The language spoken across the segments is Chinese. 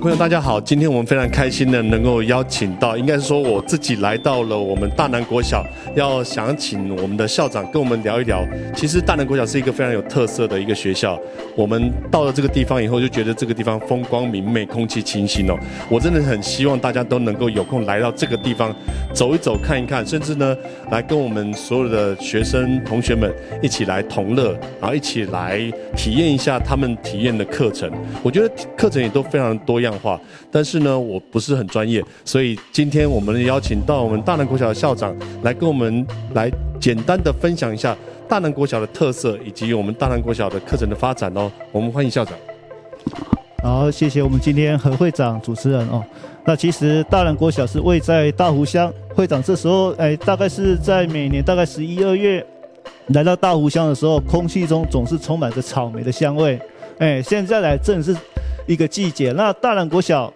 朋友，大家好！今天我们非常开心的能够邀请到，应该是说我自己来到了我们大南国小，要想请我们的校长跟我们聊一聊。其实大南国小是一个非常有特色的一个学校。我们到了这个地方以后，就觉得这个地方风光明媚，空气清新哦。我真的很希望大家都能够有空来到这个地方走一走、看一看，甚至呢，来跟我们所有的学生同学们一起来同乐，然后一起来体验一下他们体验的课程。我觉得课程也都非常多样化，但是呢，我不是很专业，所以今天我们邀请到我们大南国小的校长来跟我们来简单的分享一下大南国小的特色以及我们大南国小的课程的发展哦。我们欢迎校长。好，谢谢我们今天何会长主持人哦。那其实大南国小是位在大湖乡，会长这时候哎，大概是在每年大概十一二月来到大湖乡的时候，空气中总是充满着草莓的香味。哎，现在来正是。一个季节，那大南国小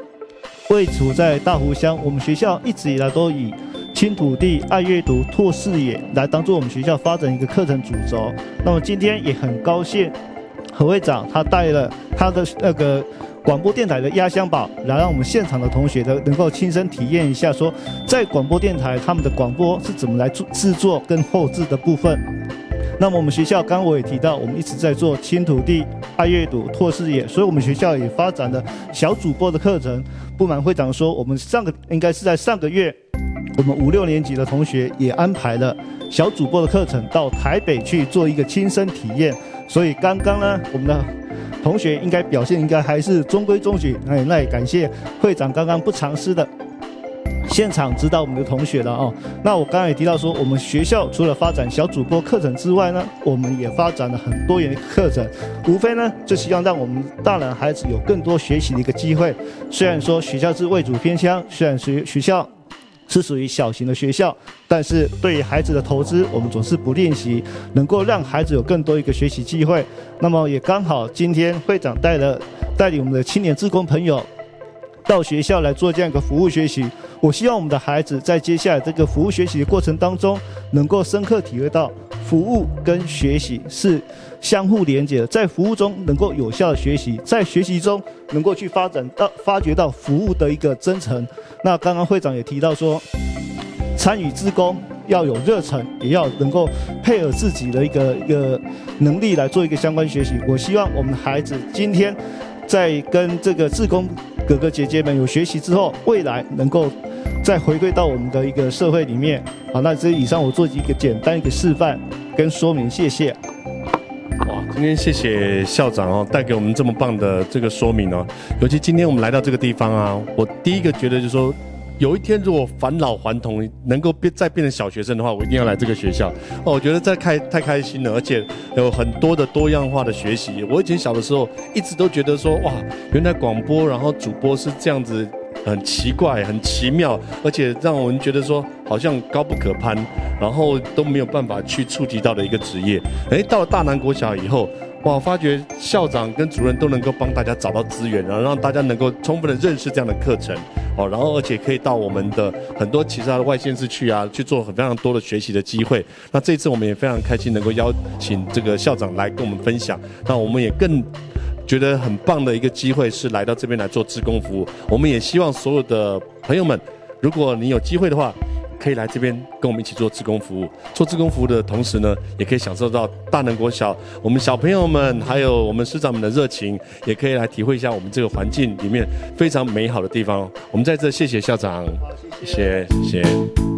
位处在大湖乡，我们学校一直以来都以亲土地、爱阅读、拓视野来当做我们学校发展一个课程主轴。那么今天也很高兴，何会长他带了他的那个广播电台的压箱宝，来让我们现场的同学的能够亲身体验一下，说在广播电台他们的广播是怎么来做制作跟后置的部分。那么我们学校刚我也提到，我们一直在做亲土地、爱阅读、拓视野，所以我们学校也发展了小主播的课程。不瞒会长说，我们上个应该是在上个月，我们五六年级的同学也安排了小主播的课程到台北去做一个亲身体验。所以刚刚呢，我们的同学应该表现应该还是中规中矩。哎，那也感谢会长刚刚不藏私的。现场指导我们的同学了哦。那我刚才也提到说，我们学校除了发展小主播课程之外呢，我们也发展了很多元课程，无非呢就希望让我们大人孩子有更多学习的一个机会。虽然说学校是为主偏乡，虽然学学校是属于小型的学校，但是对于孩子的投资，我们总是不练习，能够让孩子有更多一个学习机会。那么也刚好今天会长带了带领我们的青年志工朋友到学校来做这样一个服务学习。我希望我们的孩子在接下来这个服务学习的过程当中，能够深刻体会到服务跟学习是相互连接的，在服务中能够有效的学习，在学习中能够去发展到发掘到服务的一个真诚。那刚刚会长也提到说，参与自工要有热忱，也要能够配合自己的一个一个能力来做一个相关学习。我希望我们的孩子今天在跟这个自工哥哥姐姐们有学习之后，未来能够。再回归到我们的一个社会里面，好，那这以上我做一个简单一个示范跟说明，谢谢。哇，今天谢谢校长哦，带给我们这么棒的这个说明哦。尤其今天我们来到这个地方啊，我第一个觉得就是说，有一天如果返老还童，能够变再变成小学生的话，我一定要来这个学校。哦，我觉得这开太开心了，而且有很多的多样化的学习。我以前小的时候一直都觉得说，哇，原来广播然后主播是这样子。很奇怪，很奇妙，而且让我们觉得说好像高不可攀，然后都没有办法去触及到的一个职业。哎，到了大南国小以后，哇，发觉校长跟主任都能够帮大家找到资源，然后让大家能够充分的认识这样的课程，哦，然后而且可以到我们的很多其他的外县市去啊，去做很非常多的学习的机会。那这次我们也非常开心能够邀请这个校长来跟我们分享，那我们也更。觉得很棒的一个机会是来到这边来做志工服务。我们也希望所有的朋友们，如果你有机会的话，可以来这边跟我们一起做志工服务。做志工服务的同时呢，也可以享受到大能国小我们小朋友们还有我们师长们的热情，也可以来体会一下我们这个环境里面非常美好的地方。我们在这谢谢校长，谢谢谢谢。